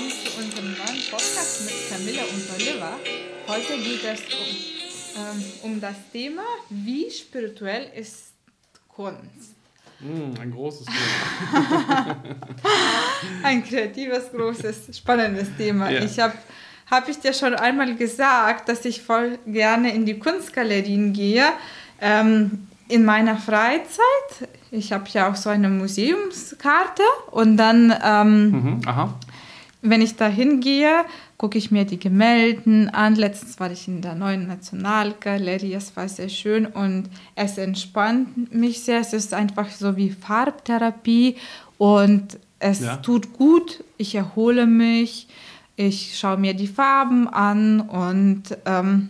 willkommen zu unserem neuen Podcast mit Camilla und Oliver. Heute geht es um, ähm, um das Thema, wie spirituell ist Kunst. Mm, ein großes Thema. ein kreatives, großes, spannendes Thema. Ja. Ich habe habe ich dir schon einmal gesagt, dass ich voll gerne in die Kunstgalerien gehe. Ähm, in meiner Freizeit. Ich habe ja auch so eine Museumskarte und dann, ähm, mhm, wenn ich da hingehe, gucke ich mir die Gemälden an. Letztens war ich in der neuen Nationalgalerie, es war sehr schön und es entspannt mich sehr. Es ist einfach so wie Farbtherapie und es ja. tut gut. Ich erhole mich, ich schaue mir die Farben an und ähm,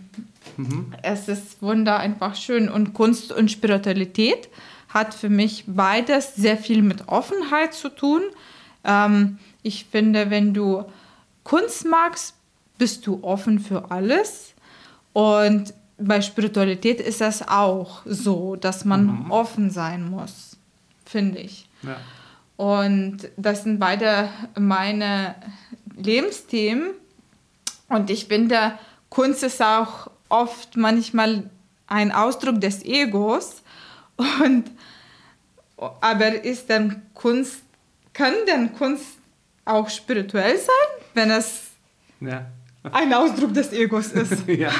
mhm. es ist wunder einfach schön. Und Kunst und Spiritualität hat für mich beides sehr viel mit Offenheit zu tun. Ähm, ich finde, wenn du Kunst magst, bist du offen für alles. Und bei Spiritualität ist es auch so, dass man mhm. offen sein muss, finde ich. Ja. Und das sind beide meine Lebensthemen. Und ich finde, Kunst ist auch oft manchmal ein Ausdruck des Egos. Und, aber ist denn Kunst, kann denn Kunst auch spirituell sein, wenn es ja. ein Ausdruck des Egos ist? ja.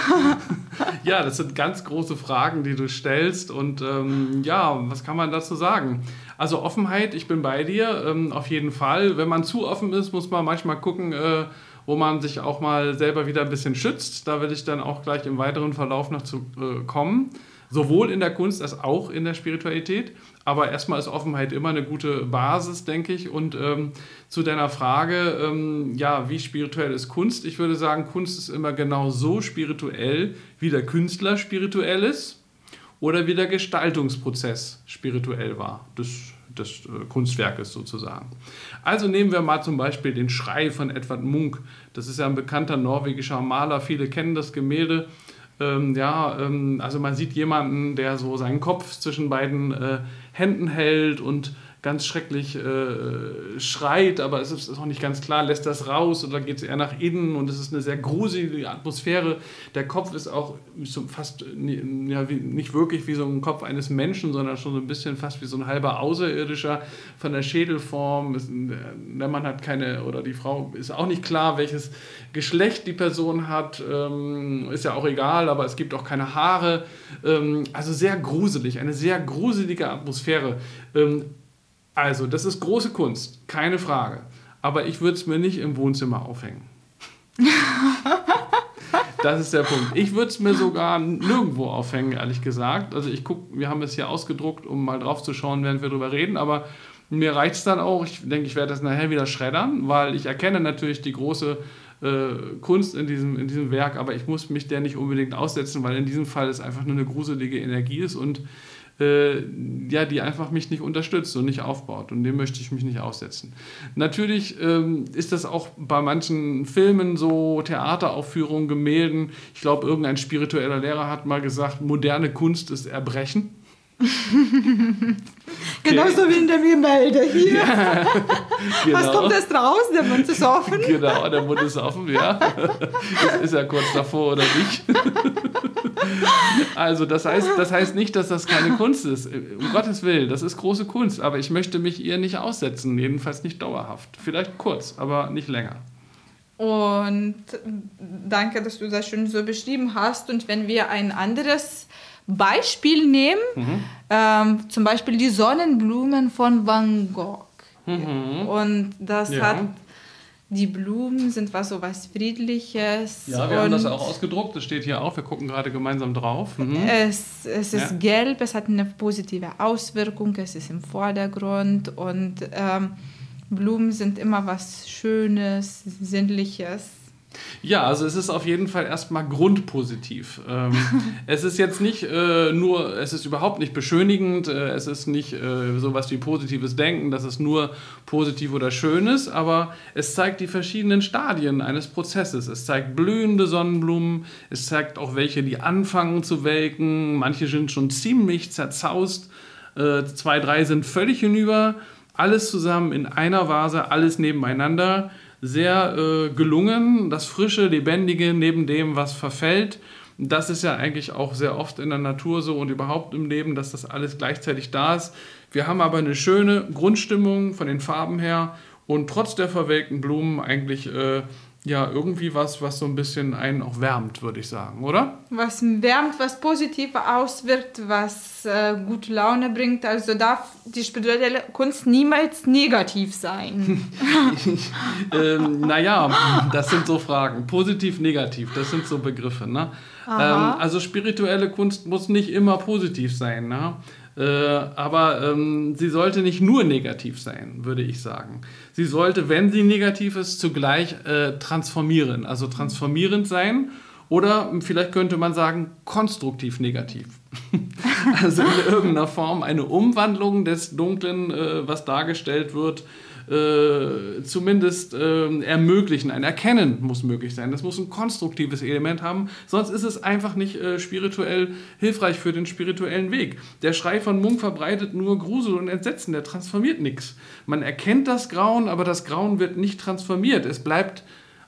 ja, das sind ganz große Fragen, die du stellst. Und ähm, ja, was kann man dazu sagen? Also Offenheit, ich bin bei dir, ähm, auf jeden Fall. Wenn man zu offen ist, muss man manchmal gucken, äh, wo man sich auch mal selber wieder ein bisschen schützt. Da will ich dann auch gleich im weiteren Verlauf noch zu äh, kommen. Sowohl in der Kunst als auch in der Spiritualität. Aber erstmal ist Offenheit immer eine gute Basis, denke ich. Und ähm, zu deiner Frage, ähm, ja, wie spirituell ist Kunst? Ich würde sagen, Kunst ist immer genau so spirituell, wie der Künstler spirituell ist oder wie der Gestaltungsprozess spirituell war des, des äh, Kunstwerkes sozusagen. Also nehmen wir mal zum Beispiel den Schrei von Edvard Munch. Das ist ja ein bekannter norwegischer Maler. Viele kennen das Gemälde. Ähm, ja, ähm, also man sieht jemanden, der so seinen Kopf zwischen beiden äh, Händen hält und ganz schrecklich äh, schreit, aber es ist, ist auch nicht ganz klar, lässt das raus oder geht es eher nach innen und es ist eine sehr gruselige Atmosphäre. Der Kopf ist auch so fast ja, wie, nicht wirklich wie so ein Kopf eines Menschen, sondern schon so ein bisschen fast wie so ein halber Außerirdischer von der Schädelform. Es, der Mann hat keine, oder die Frau ist auch nicht klar, welches Geschlecht die Person hat, ähm, ist ja auch egal, aber es gibt auch keine Haare. Ähm, also sehr gruselig, eine sehr gruselige Atmosphäre. Ähm, also, das ist große Kunst, keine Frage. Aber ich würde es mir nicht im Wohnzimmer aufhängen. das ist der Punkt. Ich würde es mir sogar nirgendwo aufhängen, ehrlich gesagt. Also ich gucke, wir haben es hier ausgedruckt, um mal drauf zu schauen, während wir darüber reden, aber mir reicht es dann auch. Ich denke, ich werde das nachher wieder schreddern, weil ich erkenne natürlich die große äh, Kunst in diesem, in diesem Werk, aber ich muss mich der nicht unbedingt aussetzen, weil in diesem Fall es einfach nur eine gruselige Energie ist und äh, ja, die einfach mich nicht unterstützt und nicht aufbaut. Und dem möchte ich mich nicht aussetzen. Natürlich ähm, ist das auch bei manchen Filmen so, Theateraufführungen, Gemälden. Ich glaube, irgendein spiritueller Lehrer hat mal gesagt, moderne Kunst ist Erbrechen. Genauso wie in dem Gemälde hier. Ja, genau. Was kommt erst raus? Der Mund ist offen. Genau, der Mund ist offen, ja. Das ist ja kurz davor oder nicht. Also das heißt, das heißt nicht, dass das keine Kunst ist. Um Gottes Willen, das ist große Kunst, aber ich möchte mich ihr nicht aussetzen, jedenfalls nicht dauerhaft. Vielleicht kurz, aber nicht länger. Und danke, dass du das schön so beschrieben hast. Und wenn wir ein anderes Beispiel nehmen, mhm. ähm, zum Beispiel die Sonnenblumen von Van Gogh. Mhm. Und das ja. hat die Blumen sind was so was Friedliches. Ja, wir haben das auch ausgedruckt. Das steht hier auch. Wir gucken gerade gemeinsam drauf. Mhm. Es, es ist ja. gelb, es hat eine positive Auswirkung, es ist im Vordergrund und ähm, Blumen sind immer was Schönes, Sinnliches. Ja, also es ist auf jeden Fall erstmal grundpositiv. Ähm, es ist jetzt nicht äh, nur, es ist überhaupt nicht beschönigend, äh, es ist nicht äh, sowas wie positives Denken, dass es nur positiv oder schön ist, aber es zeigt die verschiedenen Stadien eines Prozesses. Es zeigt blühende Sonnenblumen, es zeigt auch welche, die anfangen zu welken, manche sind schon ziemlich zerzaust, äh, zwei, drei sind völlig hinüber, alles zusammen in einer Vase, alles nebeneinander sehr äh, gelungen. Das Frische, Lebendige neben dem, was verfällt. Das ist ja eigentlich auch sehr oft in der Natur so und überhaupt im Leben, dass das alles gleichzeitig da ist. Wir haben aber eine schöne Grundstimmung von den Farben her und trotz der verwelkten Blumen eigentlich äh, ja irgendwie was, was so ein bisschen einen auch wärmt, würde ich sagen, oder? Was wärmt, was positiv auswirkt, was äh, gute Laune bringt. Also darf die spirituelle Kunst niemals negativ sein. ähm, naja, das sind so Fragen. Positiv, negativ, das sind so Begriffe. Ne? Ähm, also spirituelle Kunst muss nicht immer positiv sein. Ne? Äh, aber ähm, sie sollte nicht nur negativ sein, würde ich sagen. Sie sollte, wenn sie negativ ist, zugleich äh, transformieren, also transformierend sein oder vielleicht könnte man sagen konstruktiv negativ. also in irgendeiner Form eine Umwandlung des Dunklen, äh, was dargestellt wird, äh, zumindest äh, ermöglichen. Ein Erkennen muss möglich sein. Das muss ein konstruktives Element haben, sonst ist es einfach nicht äh, spirituell hilfreich für den spirituellen Weg. Der Schrei von Munk verbreitet nur Grusel und Entsetzen, der transformiert nichts. Man erkennt das Grauen, aber das Grauen wird nicht transformiert. Es bleibt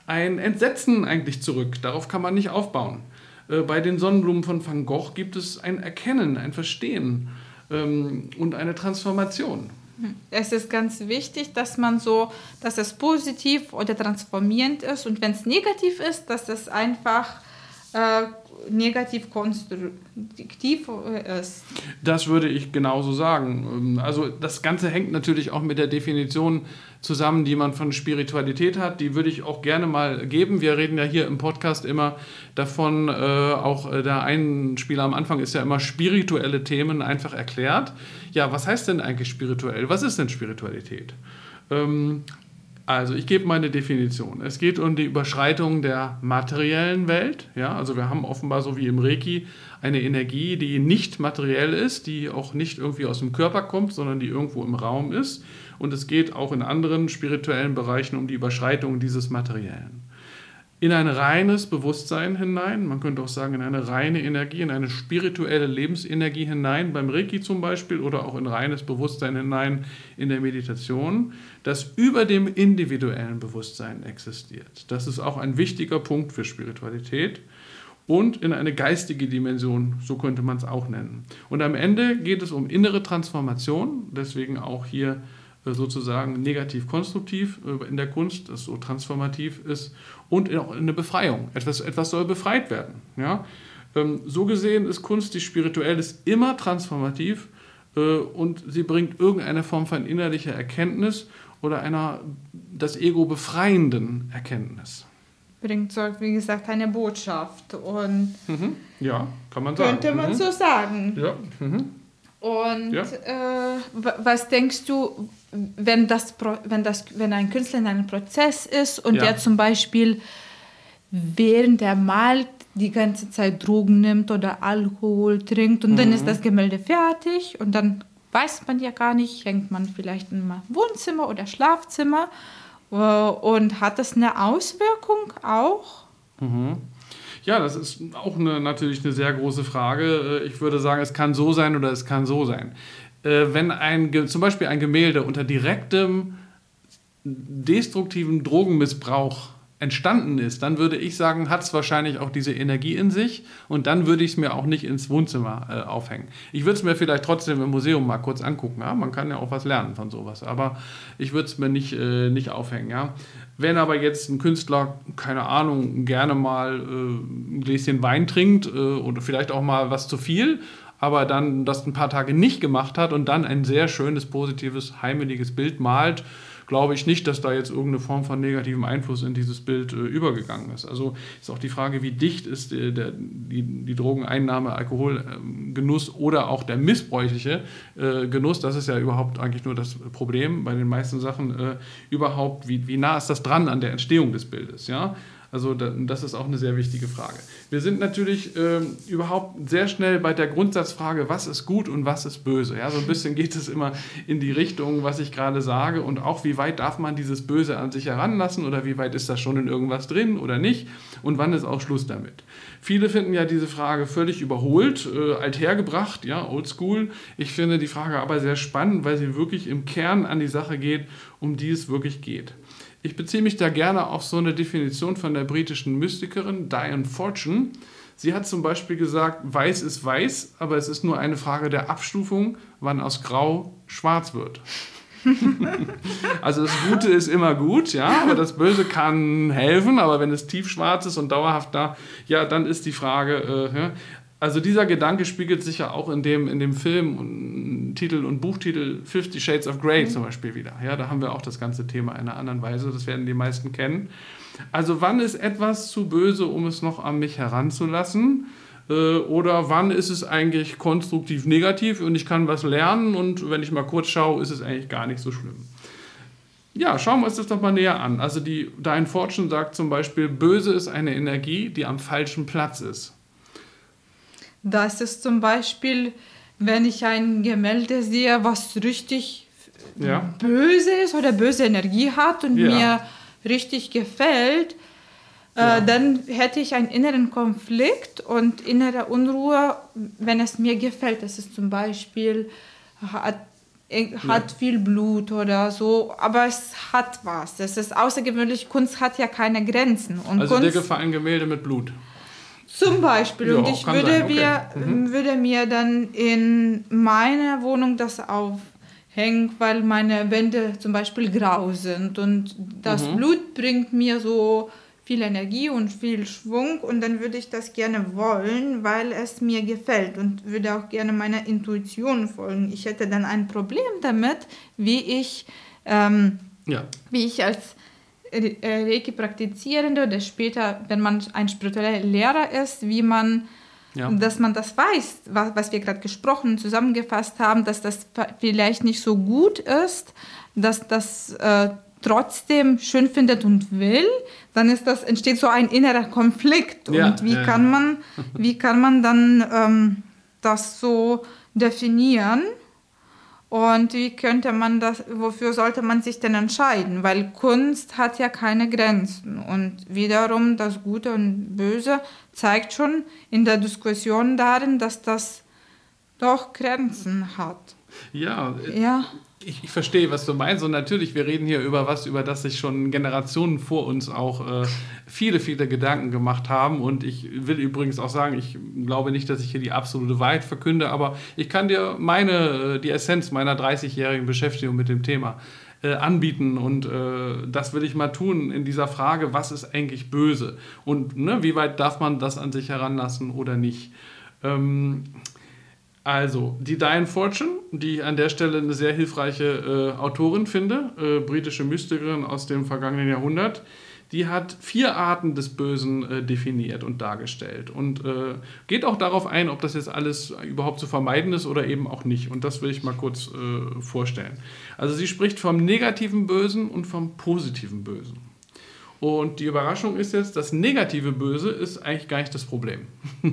ein Entsetzen eigentlich zurück. Darauf kann man nicht aufbauen. Äh, bei den Sonnenblumen von Van Gogh gibt es ein Erkennen, ein Verstehen ähm, und eine Transformation. Es ist ganz wichtig, dass man so, dass es positiv oder transformierend ist. Und wenn es negativ ist, dass es einfach äh, negativ konstruktiv ist. Das würde ich genauso sagen. Ähm, also das Ganze hängt natürlich auch mit der Definition zusammen, die man von Spiritualität hat. Die würde ich auch gerne mal geben. Wir reden ja hier im Podcast immer davon, äh, auch äh, der Einspieler am Anfang ist ja immer spirituelle Themen einfach erklärt. Ja, was heißt denn eigentlich spirituell? Was ist denn Spiritualität? Ähm, also ich gebe meine Definition. Es geht um die Überschreitung der materiellen Welt. Ja, also wir haben offenbar so wie im Reiki eine Energie, die nicht materiell ist, die auch nicht irgendwie aus dem Körper kommt, sondern die irgendwo im Raum ist. Und es geht auch in anderen spirituellen Bereichen um die Überschreitung dieses Materiellen in ein reines Bewusstsein hinein, man könnte auch sagen in eine reine Energie, in eine spirituelle Lebensenergie hinein, beim Reiki zum Beispiel, oder auch in reines Bewusstsein hinein in der Meditation, das über dem individuellen Bewusstsein existiert. Das ist auch ein wichtiger Punkt für Spiritualität. Und in eine geistige Dimension, so könnte man es auch nennen. Und am Ende geht es um innere Transformation, deswegen auch hier sozusagen negativ-konstruktiv äh, in der Kunst, das so transformativ ist, und auch eine Befreiung. Etwas, etwas soll befreit werden. Ja? Ähm, so gesehen ist Kunst, die spirituell ist, immer transformativ äh, und sie bringt irgendeine Form von innerlicher Erkenntnis oder einer das Ego befreienden Erkenntnis. Bringt so, wie gesagt, eine Botschaft. Und mhm. Ja, kann man sagen. Könnte man mhm. so sagen. Ja. Mhm. Und ja. äh, was denkst du, wenn, das, wenn, das, wenn ein Künstler in einem Prozess ist und ja. der zum Beispiel während er malt die ganze Zeit Drogen nimmt oder Alkohol trinkt und mhm. dann ist das Gemälde fertig und dann weiß man ja gar nicht, hängt man vielleicht im Wohnzimmer oder Schlafzimmer äh, und hat das eine Auswirkung auch? Mhm. Ja, das ist auch eine, natürlich eine sehr große Frage. Äh, ich würde sagen, es kann so sein oder es kann so sein. Äh, wenn ein, zum Beispiel ein Gemälde unter direktem destruktiven Drogenmissbrauch entstanden ist, dann würde ich sagen, hat es wahrscheinlich auch diese Energie in sich und dann würde ich es mir auch nicht ins Wohnzimmer äh, aufhängen. Ich würde es mir vielleicht trotzdem im Museum mal kurz angucken. Ja? Man kann ja auch was lernen von sowas, aber ich würde es mir nicht, äh, nicht aufhängen. Ja? Wenn aber jetzt ein Künstler, keine Ahnung, gerne mal äh, ein Gläschen Wein trinkt äh, oder vielleicht auch mal was zu viel, aber dann das ein paar Tage nicht gemacht hat und dann ein sehr schönes, positives, heimeliges Bild malt, glaube ich nicht, dass da jetzt irgendeine Form von negativem Einfluss in dieses Bild äh, übergegangen ist. Also ist auch die Frage, wie dicht ist der, der, die, die Drogeneinnahme, Alkoholgenuss ähm, oder auch der missbräuchliche äh, Genuss. Das ist ja überhaupt eigentlich nur das Problem bei den meisten Sachen. Äh, überhaupt, wie, wie nah ist das dran an der Entstehung des Bildes? Ja? Also das ist auch eine sehr wichtige Frage. Wir sind natürlich äh, überhaupt sehr schnell bei der Grundsatzfrage, was ist gut und was ist böse. Ja, so ein bisschen geht es immer in die Richtung, was ich gerade sage und auch wie weit darf man dieses Böse an sich heranlassen oder wie weit ist das schon in irgendwas drin oder nicht und wann ist auch Schluss damit. Viele finden ja diese Frage völlig überholt, äh, althergebracht, ja, oldschool. Ich finde die Frage aber sehr spannend, weil sie wirklich im Kern an die Sache geht, um die es wirklich geht. Ich beziehe mich da gerne auf so eine Definition von der britischen Mystikerin Diane Fortune. Sie hat zum Beispiel gesagt, weiß ist weiß, aber es ist nur eine Frage der Abstufung, wann aus grau schwarz wird. also das Gute ist immer gut, ja, aber das Böse kann helfen, aber wenn es tiefschwarz ist und dauerhaft da, ja, dann ist die Frage, äh, also dieser Gedanke spiegelt sich ja auch in dem, in dem Film und Titel und Buchtitel Fifty Shades of Grey mhm. zum Beispiel wieder. Ja, da haben wir auch das ganze Thema in einer anderen Weise, das werden die meisten kennen. Also wann ist etwas zu böse, um es noch an mich heranzulassen? Äh, oder wann ist es eigentlich konstruktiv negativ und ich kann was lernen und wenn ich mal kurz schaue, ist es eigentlich gar nicht so schlimm. Ja, schauen wir uns das doch mal näher an. Also die Dein Fortune sagt zum Beispiel, böse ist eine Energie, die am falschen Platz ist. Das ist zum Beispiel, wenn ich ein Gemälde sehe, was richtig ja. böse ist oder böse Energie hat und ja. mir richtig gefällt, äh, ja. dann hätte ich einen inneren Konflikt und innere Unruhe, wenn es mir gefällt. Das ist zum Beispiel, hat, hat viel Blut oder so, aber es hat was. Das ist außergewöhnlich. Kunst hat ja keine Grenzen. Und also Kunst, dir gefallen Gemälde mit Blut? Zum Beispiel. Ja, und ich würde, okay. mhm. würde mir dann in meiner Wohnung das aufhängen, weil meine Wände zum Beispiel grau sind. Und das mhm. Blut bringt mir so viel Energie und viel Schwung. Und dann würde ich das gerne wollen, weil es mir gefällt und würde auch gerne meiner Intuition folgen. Ich hätte dann ein Problem damit, wie ich, ähm, ja. wie ich als Reiki-Praktizierende oder später, wenn man ein spiritueller Lehrer ist, wie man, ja. dass man das weiß, was, was wir gerade gesprochen, zusammengefasst haben, dass das vielleicht nicht so gut ist, dass das äh, trotzdem schön findet und will, dann ist das, entsteht so ein innerer Konflikt. Ja, und wie, ja, kann Man, wie kann man dann ähm, das so definieren? Und wie könnte man das, wofür sollte man sich denn entscheiden? Weil Kunst hat ja keine Grenzen. Und wiederum das Gute und Böse zeigt schon in der Diskussion darin, dass das doch Grenzen hat. Ja, ja ich, ich, verstehe, was du meinst. Und natürlich, wir reden hier über was, über das sich schon Generationen vor uns auch äh, viele, viele Gedanken gemacht haben. Und ich will übrigens auch sagen, ich glaube nicht, dass ich hier die absolute Wahrheit verkünde, aber ich kann dir meine, äh, die Essenz meiner 30-jährigen Beschäftigung mit dem Thema äh, anbieten. Und äh, das will ich mal tun in dieser Frage, was ist eigentlich böse? Und ne, wie weit darf man das an sich heranlassen oder nicht? Ähm, also, die Diane Fortune, die ich an der Stelle eine sehr hilfreiche äh, Autorin finde, äh, britische Mystikerin aus dem vergangenen Jahrhundert, die hat vier Arten des Bösen äh, definiert und dargestellt und äh, geht auch darauf ein, ob das jetzt alles überhaupt zu vermeiden ist oder eben auch nicht. Und das will ich mal kurz äh, vorstellen. Also sie spricht vom negativen Bösen und vom positiven Bösen. Und die Überraschung ist jetzt, das negative Böse ist eigentlich gar nicht das Problem.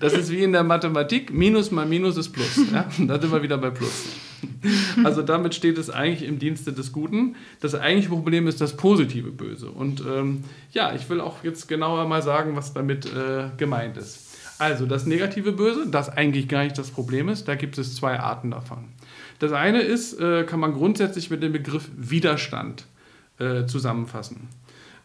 das ist wie in der Mathematik, Minus mal Minus ist Plus. Ja? Da sind wir wieder bei Plus. Also damit steht es eigentlich im Dienste des Guten. Das eigentliche Problem ist das positive Böse. Und ähm, ja, ich will auch jetzt genauer mal sagen, was damit äh, gemeint ist. Also das negative Böse, das eigentlich gar nicht das Problem ist, da gibt es zwei Arten davon. Das eine ist, äh, kann man grundsätzlich mit dem Begriff Widerstand äh, zusammenfassen.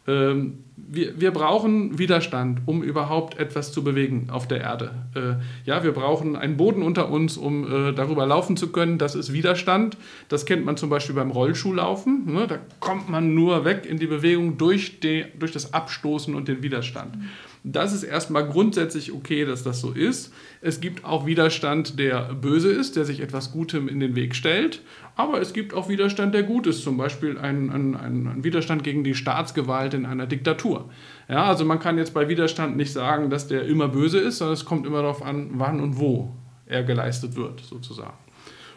Ähm, wir, wir brauchen Widerstand, um überhaupt etwas zu bewegen auf der Erde. Äh, ja, wir brauchen einen Boden unter uns, um äh, darüber laufen zu können. Das ist Widerstand. Das kennt man zum Beispiel beim Rollschuhlaufen. Ne? Da kommt man nur weg in die Bewegung durch, die, durch das Abstoßen und den Widerstand. Mhm. Das ist erstmal grundsätzlich okay, dass das so ist. Es gibt auch Widerstand, der böse ist, der sich etwas Gutem in den Weg stellt. Aber es gibt auch Widerstand, der gut ist. Zum Beispiel ein, ein, ein Widerstand gegen die Staatsgewalt in einer Diktatur. Ja, also man kann jetzt bei Widerstand nicht sagen, dass der immer böse ist, sondern es kommt immer darauf an, wann und wo er geleistet wird, sozusagen.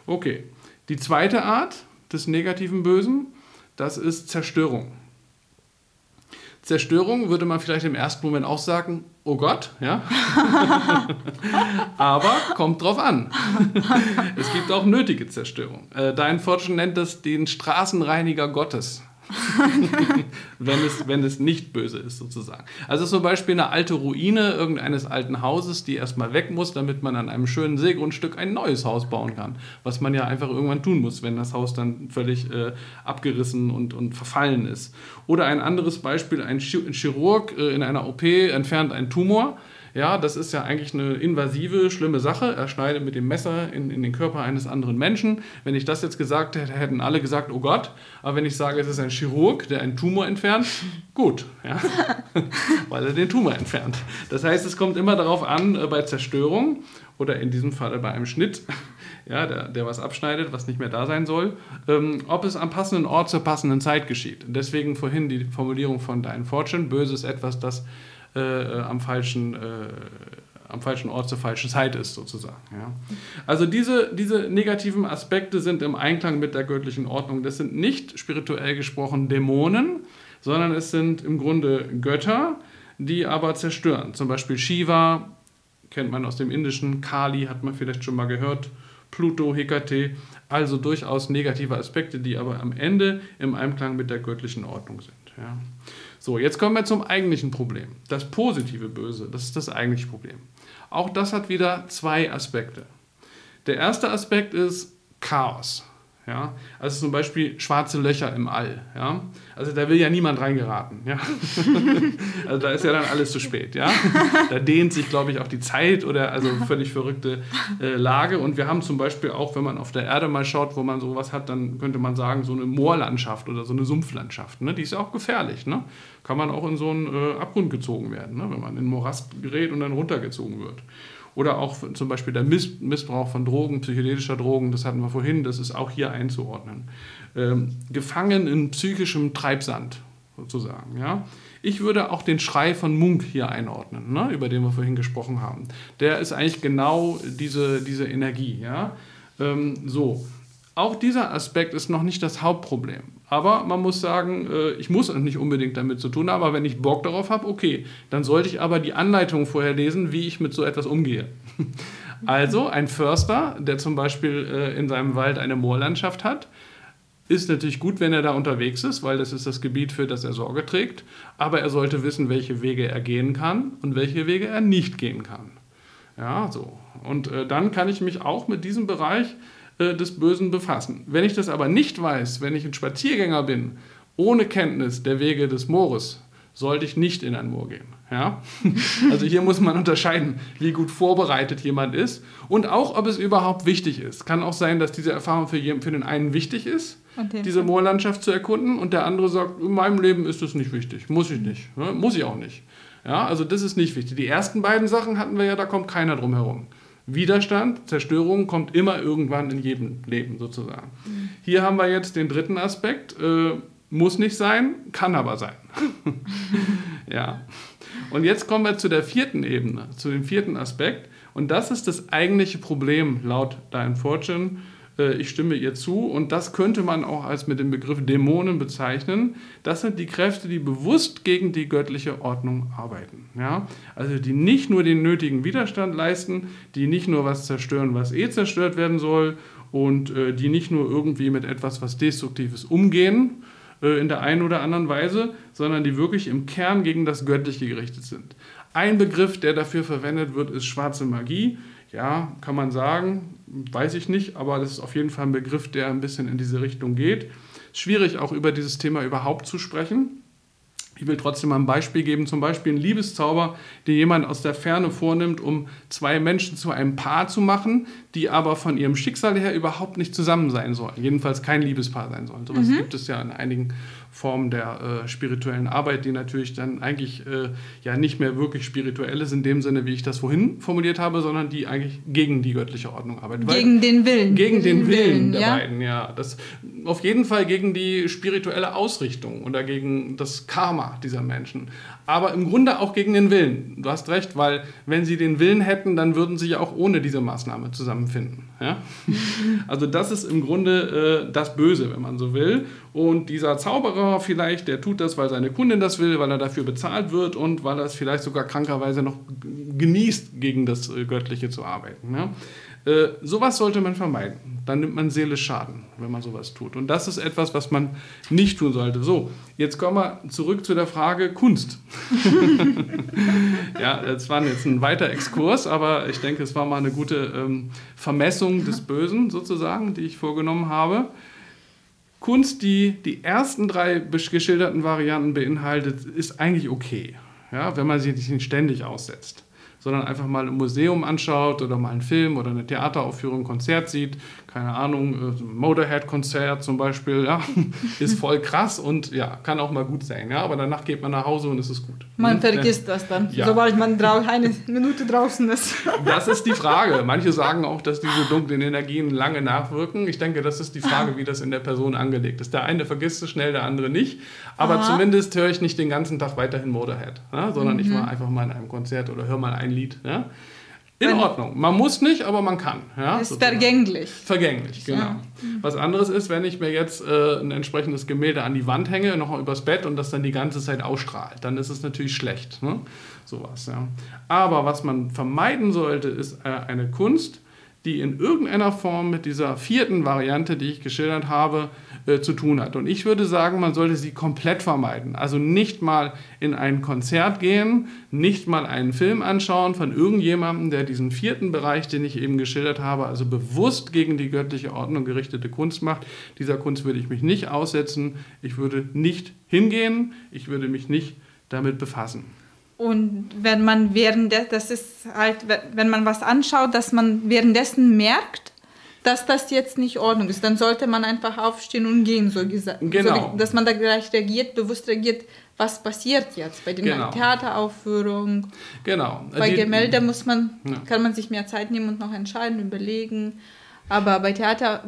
Okay. Die zweite Art des negativen Bösen, das ist Zerstörung. Zerstörung würde man vielleicht im ersten Moment auch sagen, oh Gott, ja. Aber kommt drauf an. es gibt auch nötige Zerstörung. Äh, Dein Fortune nennt das den Straßenreiniger Gottes. wenn, es, wenn es nicht böse ist, sozusagen. Also zum Beispiel eine alte Ruine irgendeines alten Hauses, die erstmal weg muss, damit man an einem schönen Seegrundstück ein neues Haus bauen kann. Was man ja einfach irgendwann tun muss, wenn das Haus dann völlig äh, abgerissen und, und verfallen ist. Oder ein anderes Beispiel, ein Chirurg äh, in einer OP entfernt einen Tumor ja, das ist ja eigentlich eine invasive, schlimme Sache. Er schneidet mit dem Messer in, in den Körper eines anderen Menschen. Wenn ich das jetzt gesagt hätte, hätten alle gesagt, oh Gott. Aber wenn ich sage, es ist ein Chirurg, der einen Tumor entfernt, gut, ja, weil er den Tumor entfernt. Das heißt, es kommt immer darauf an, äh, bei Zerstörung oder in diesem Fall bei einem Schnitt, ja, der, der was abschneidet, was nicht mehr da sein soll, ähm, ob es am passenden Ort zur passenden Zeit geschieht. Deswegen vorhin die Formulierung von Dein Fortune, böse ist etwas, das äh, am, falschen, äh, am falschen Ort zur falschen Zeit ist, sozusagen. Ja. Also diese, diese negativen Aspekte sind im Einklang mit der göttlichen Ordnung. Das sind nicht spirituell gesprochen Dämonen, sondern es sind im Grunde Götter, die aber zerstören. Zum Beispiel Shiva, kennt man aus dem Indischen, Kali hat man vielleicht schon mal gehört, Pluto, Hekate, also durchaus negative Aspekte, die aber am Ende im Einklang mit der göttlichen Ordnung sind. Ja. So, jetzt kommen wir zum eigentlichen Problem. Das positive Böse, das ist das eigentliche Problem. Auch das hat wieder zwei Aspekte. Der erste Aspekt ist Chaos. Ja? Also zum Beispiel schwarze Löcher im All. Ja? Also da will ja niemand reingeraten. Ja? also da ist ja dann alles zu spät. Ja? Da dehnt sich, glaube ich, auch die Zeit oder also völlig verrückte äh, Lage. Und wir haben zum Beispiel auch, wenn man auf der Erde mal schaut, wo man sowas hat, dann könnte man sagen, so eine Moorlandschaft oder so eine Sumpflandschaft. Ne? Die ist ja auch gefährlich. Ne? Kann man auch in so einen äh, Abgrund gezogen werden, ne? wenn man in den Morast gerät und dann runtergezogen wird. Oder auch zum Beispiel der Missbrauch von Drogen, psychedelischer Drogen, das hatten wir vorhin, das ist auch hier einzuordnen. Ähm, gefangen in psychischem Treibsand sozusagen. Ja? Ich würde auch den Schrei von Munk hier einordnen, ne? über den wir vorhin gesprochen haben. Der ist eigentlich genau diese, diese Energie. Ja? Ähm, so. Auch dieser Aspekt ist noch nicht das Hauptproblem. Aber man muss sagen, äh, ich muss nicht unbedingt damit zu tun haben, aber wenn ich Bock darauf habe, okay, dann sollte ich aber die Anleitung vorher lesen, wie ich mit so etwas umgehe. Also ein Förster, der zum Beispiel äh, in seinem Wald eine Moorlandschaft hat, ist natürlich gut, wenn er da unterwegs ist, weil das ist das Gebiet, für das er Sorge trägt. Aber er sollte wissen, welche Wege er gehen kann und welche Wege er nicht gehen kann. Ja, so. Und äh, dann kann ich mich auch mit diesem Bereich äh, des Bösen befassen. Wenn ich das aber nicht weiß, wenn ich ein Spaziergänger bin, ohne Kenntnis der Wege des Moores, sollte ich nicht in ein Moor gehen. Ja? Also hier muss man unterscheiden, wie gut vorbereitet jemand ist und auch, ob es überhaupt wichtig ist. Kann auch sein, dass diese Erfahrung für, jeden, für den einen wichtig ist, diese Moorlandschaft zu erkunden und der andere sagt, in meinem Leben ist das nicht wichtig, muss ich nicht, ja? muss ich auch nicht. Ja, also das ist nicht wichtig. Die ersten beiden Sachen hatten wir ja, da kommt keiner drum herum. Widerstand, Zerstörung kommt immer irgendwann in jedem Leben sozusagen. Hier haben wir jetzt den dritten Aspekt. Äh, muss nicht sein, kann aber sein. ja. Und jetzt kommen wir zu der vierten Ebene, zu dem vierten Aspekt. Und das ist das eigentliche Problem laut Dein Fortune ich stimme ihr zu. Und das könnte man auch als mit dem Begriff Dämonen bezeichnen. Das sind die Kräfte, die bewusst gegen die göttliche Ordnung arbeiten. Ja? Also die nicht nur den nötigen Widerstand leisten, die nicht nur was zerstören, was eh zerstört werden soll und äh, die nicht nur irgendwie mit etwas, was Destruktives umgehen, äh, in der einen oder anderen Weise, sondern die wirklich im Kern gegen das Göttliche gerichtet sind. Ein Begriff, der dafür verwendet wird, ist schwarze Magie. Ja, kann man sagen, weiß ich nicht, aber das ist auf jeden Fall ein Begriff, der ein bisschen in diese Richtung geht. Schwierig auch über dieses Thema überhaupt zu sprechen. Ich will trotzdem mal ein Beispiel geben, zum Beispiel ein Liebeszauber, den jemand aus der Ferne vornimmt, um zwei Menschen zu einem Paar zu machen, die aber von ihrem Schicksal her überhaupt nicht zusammen sein sollen. Jedenfalls kein Liebespaar sein sollen. Sowas mhm. gibt es ja in einigen Form der äh, spirituellen Arbeit, die natürlich dann eigentlich äh, ja nicht mehr wirklich spirituell ist in dem Sinne, wie ich das vorhin formuliert habe, sondern die eigentlich gegen die göttliche Ordnung arbeitet. Gegen den Willen. Gegen den, Willen, Willen der ja? beiden, ja. Das, auf jeden Fall gegen die spirituelle Ausrichtung oder gegen das Karma dieser Menschen. Aber im Grunde auch gegen den Willen. Du hast recht, weil wenn sie den Willen hätten, dann würden sie ja auch ohne diese Maßnahme zusammenfinden. Ja? Also das ist im Grunde äh, das Böse, wenn man so will. Und dieser Zauberer Junior vielleicht, der tut das, weil seine Kundin das will, weil er dafür bezahlt wird und weil er es vielleicht sogar krankerweise noch genießt, gegen das äh, Göttliche zu arbeiten. Ja? Äh, sowas sollte man vermeiden. Dann nimmt man seelisch Schaden, wenn man sowas tut. Und das ist etwas, was man nicht tun sollte. So, jetzt kommen wir zurück zu der Frage Kunst. ja, das war jetzt ein weiter Exkurs, aber ich denke, es war mal eine gute ähm, Vermessung des Bösen sozusagen, die ich vorgenommen habe. Kunst, die die ersten drei geschilderten Varianten beinhaltet, ist eigentlich okay, ja, wenn man sie nicht ständig aussetzt sondern einfach mal ein Museum anschaut oder mal einen Film oder eine Theateraufführung, ein Konzert sieht, keine Ahnung, äh, Motorhead-Konzert zum Beispiel, ja, ist voll krass und ja, kann auch mal gut sein, ja, aber danach geht man nach Hause und es ist gut. Man mhm. vergisst das dann, ja. sobald man eine Minute draußen ist. Das ist die Frage. Manche sagen auch, dass diese dunklen Energien lange nachwirken. Ich denke, das ist die Frage, wie das in der Person angelegt ist. Der eine vergisst es schnell, der andere nicht, aber Aha. zumindest höre ich nicht den ganzen Tag weiterhin Motorhead, ja, sondern mhm. ich war einfach mal in einem Konzert oder höre mal ein Lied. Ja. In Ordnung. Man muss nicht, aber man kann. Ja, ist sozusagen. vergänglich. Vergänglich, genau. Ja. Was anderes ist, wenn ich mir jetzt äh, ein entsprechendes Gemälde an die Wand hänge, noch übers Bett und das dann die ganze Zeit ausstrahlt, dann ist es natürlich schlecht. Ne? Sowas, ja. Aber was man vermeiden sollte, ist äh, eine Kunst, die in irgendeiner Form mit dieser vierten Variante, die ich geschildert habe, äh, zu tun hat. Und ich würde sagen, man sollte sie komplett vermeiden. Also nicht mal in ein Konzert gehen, nicht mal einen Film anschauen von irgendjemandem, der diesen vierten Bereich, den ich eben geschildert habe, also bewusst gegen die göttliche Ordnung gerichtete Kunst macht. Dieser Kunst würde ich mich nicht aussetzen. Ich würde nicht hingehen. Ich würde mich nicht damit befassen. Und wenn man während das ist halt, wenn man was anschaut, dass man währenddessen merkt, dass das jetzt nicht Ordnung ist, dann sollte man einfach aufstehen und gehen, so gesagt. Genau. So, dass man da gleich reagiert, bewusst reagiert, was passiert jetzt bei der genau. Theateraufführung. Genau. Bei Gemälde muss man, ja. kann man sich mehr Zeit nehmen und noch entscheiden, überlegen. Aber bei Theater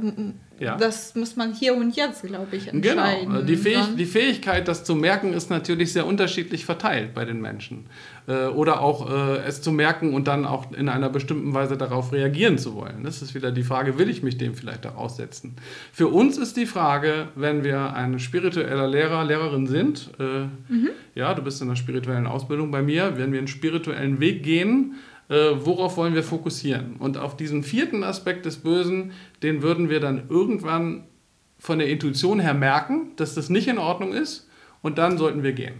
ja. Das muss man hier und jetzt, glaube ich, genau. entscheiden. Genau. Die, Fähig die, Fähigkeit, das zu merken, ist natürlich sehr unterschiedlich verteilt bei den Menschen. Äh, oder auch äh, es zu merken und dann auch in einer bestimmten Weise darauf reagieren zu wollen. Das ist wieder die Frage, will ich mich dem vielleicht auch aussetzen? Für uns ist die Frage, wenn wir ein spiritueller Lehrer, Lehrerin sind, äh, mhm. ja, du bist in der spirituellen Ausbildung bei mir, wenn wir einen spirituellen Weg gehen, äh, worauf wollen wir fokussieren. Und auf diesen vierten Aspekt des Bösen, den würden wir dann irgendwann von der Intuition her merken, dass das nicht in Ordnung ist und dann sollten wir gehen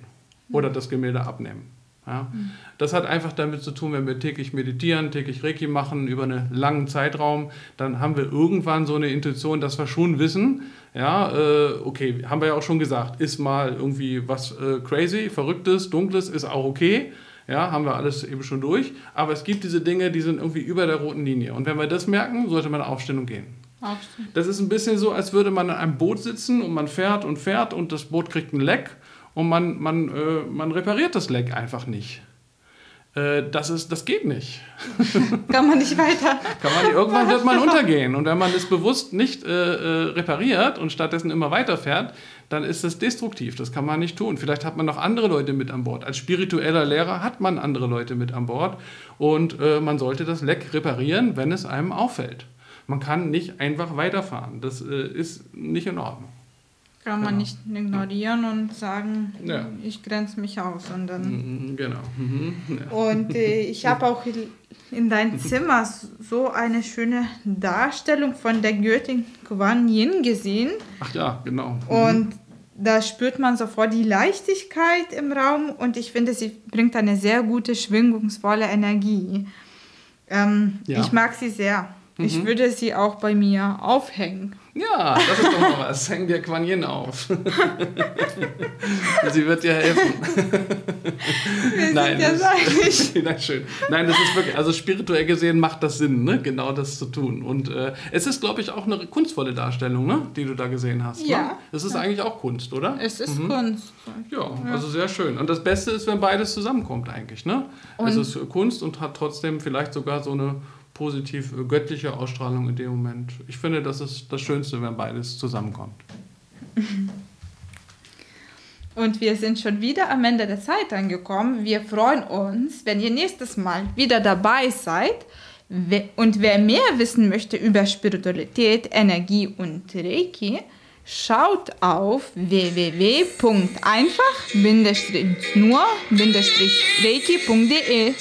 oder das Gemälde abnehmen. Ja? Das hat einfach damit zu tun, wenn wir täglich meditieren, täglich Reiki machen über einen langen Zeitraum, dann haben wir irgendwann so eine Intuition, dass wir schon wissen, ja, äh, okay, haben wir ja auch schon gesagt, ist mal irgendwie was äh, crazy, verrücktes, dunkles, ist auch okay. Ja, haben wir alles eben schon durch. Aber es gibt diese Dinge, die sind irgendwie über der roten Linie. Und wenn wir das merken, sollte man aufstehen und gehen. Aufstehen. Das ist ein bisschen so, als würde man in einem Boot sitzen und man fährt und fährt und das Boot kriegt ein Leck und man, man, äh, man repariert das Leck einfach nicht. Äh, das, ist, das geht nicht. Kann man nicht weiter. Kann man, irgendwann wird man untergehen. Und wenn man es bewusst nicht äh, äh, repariert und stattdessen immer weiterfährt, dann ist das destruktiv. Das kann man nicht tun. Vielleicht hat man noch andere Leute mit an Bord. Als spiritueller Lehrer hat man andere Leute mit an Bord und äh, man sollte das Leck reparieren, wenn es einem auffällt. Man kann nicht einfach weiterfahren. Das äh, ist nicht in Ordnung. Kann man genau. nicht ignorieren und sagen, ja. ich grenze mich aus. Und dann mhm, genau. Mhm. Ja. Und äh, ich habe auch in deinem Zimmer so eine schöne Darstellung von der Göttin Kuan Yin gesehen. Ach ja, genau. Mhm. Und da spürt man sofort die Leichtigkeit im Raum und ich finde, sie bringt eine sehr gute, schwingungsvolle Energie. Ähm, ja. Ich mag sie sehr. Mhm. Ich würde sie auch bei mir aufhängen. Ja, das ist doch mal was. Häng dir Quan Yin auf. Sie wird dir helfen. Wir Nein, ja das, Nein, schön. Nein, das ist wirklich, also spirituell gesehen macht das Sinn, ne? genau das zu tun. Und äh, es ist, glaube ich, auch eine kunstvolle Darstellung, ne? die du da gesehen hast. Ne? Ja. Es ist ja. eigentlich auch Kunst, oder? Es ist mhm. Kunst. Ja, ja, also sehr schön. Und das Beste ist, wenn beides zusammenkommt eigentlich. Ne? es ist Kunst und hat trotzdem vielleicht sogar so eine positiv göttliche Ausstrahlung in dem Moment. Ich finde, das ist das Schönste, wenn beides zusammenkommt. Und wir sind schon wieder am Ende der Zeit angekommen. Wir freuen uns, wenn ihr nächstes Mal wieder dabei seid. Und wer mehr wissen möchte über Spiritualität, Energie und Reiki, Schaut auf www.einfach-nur-reiki.de.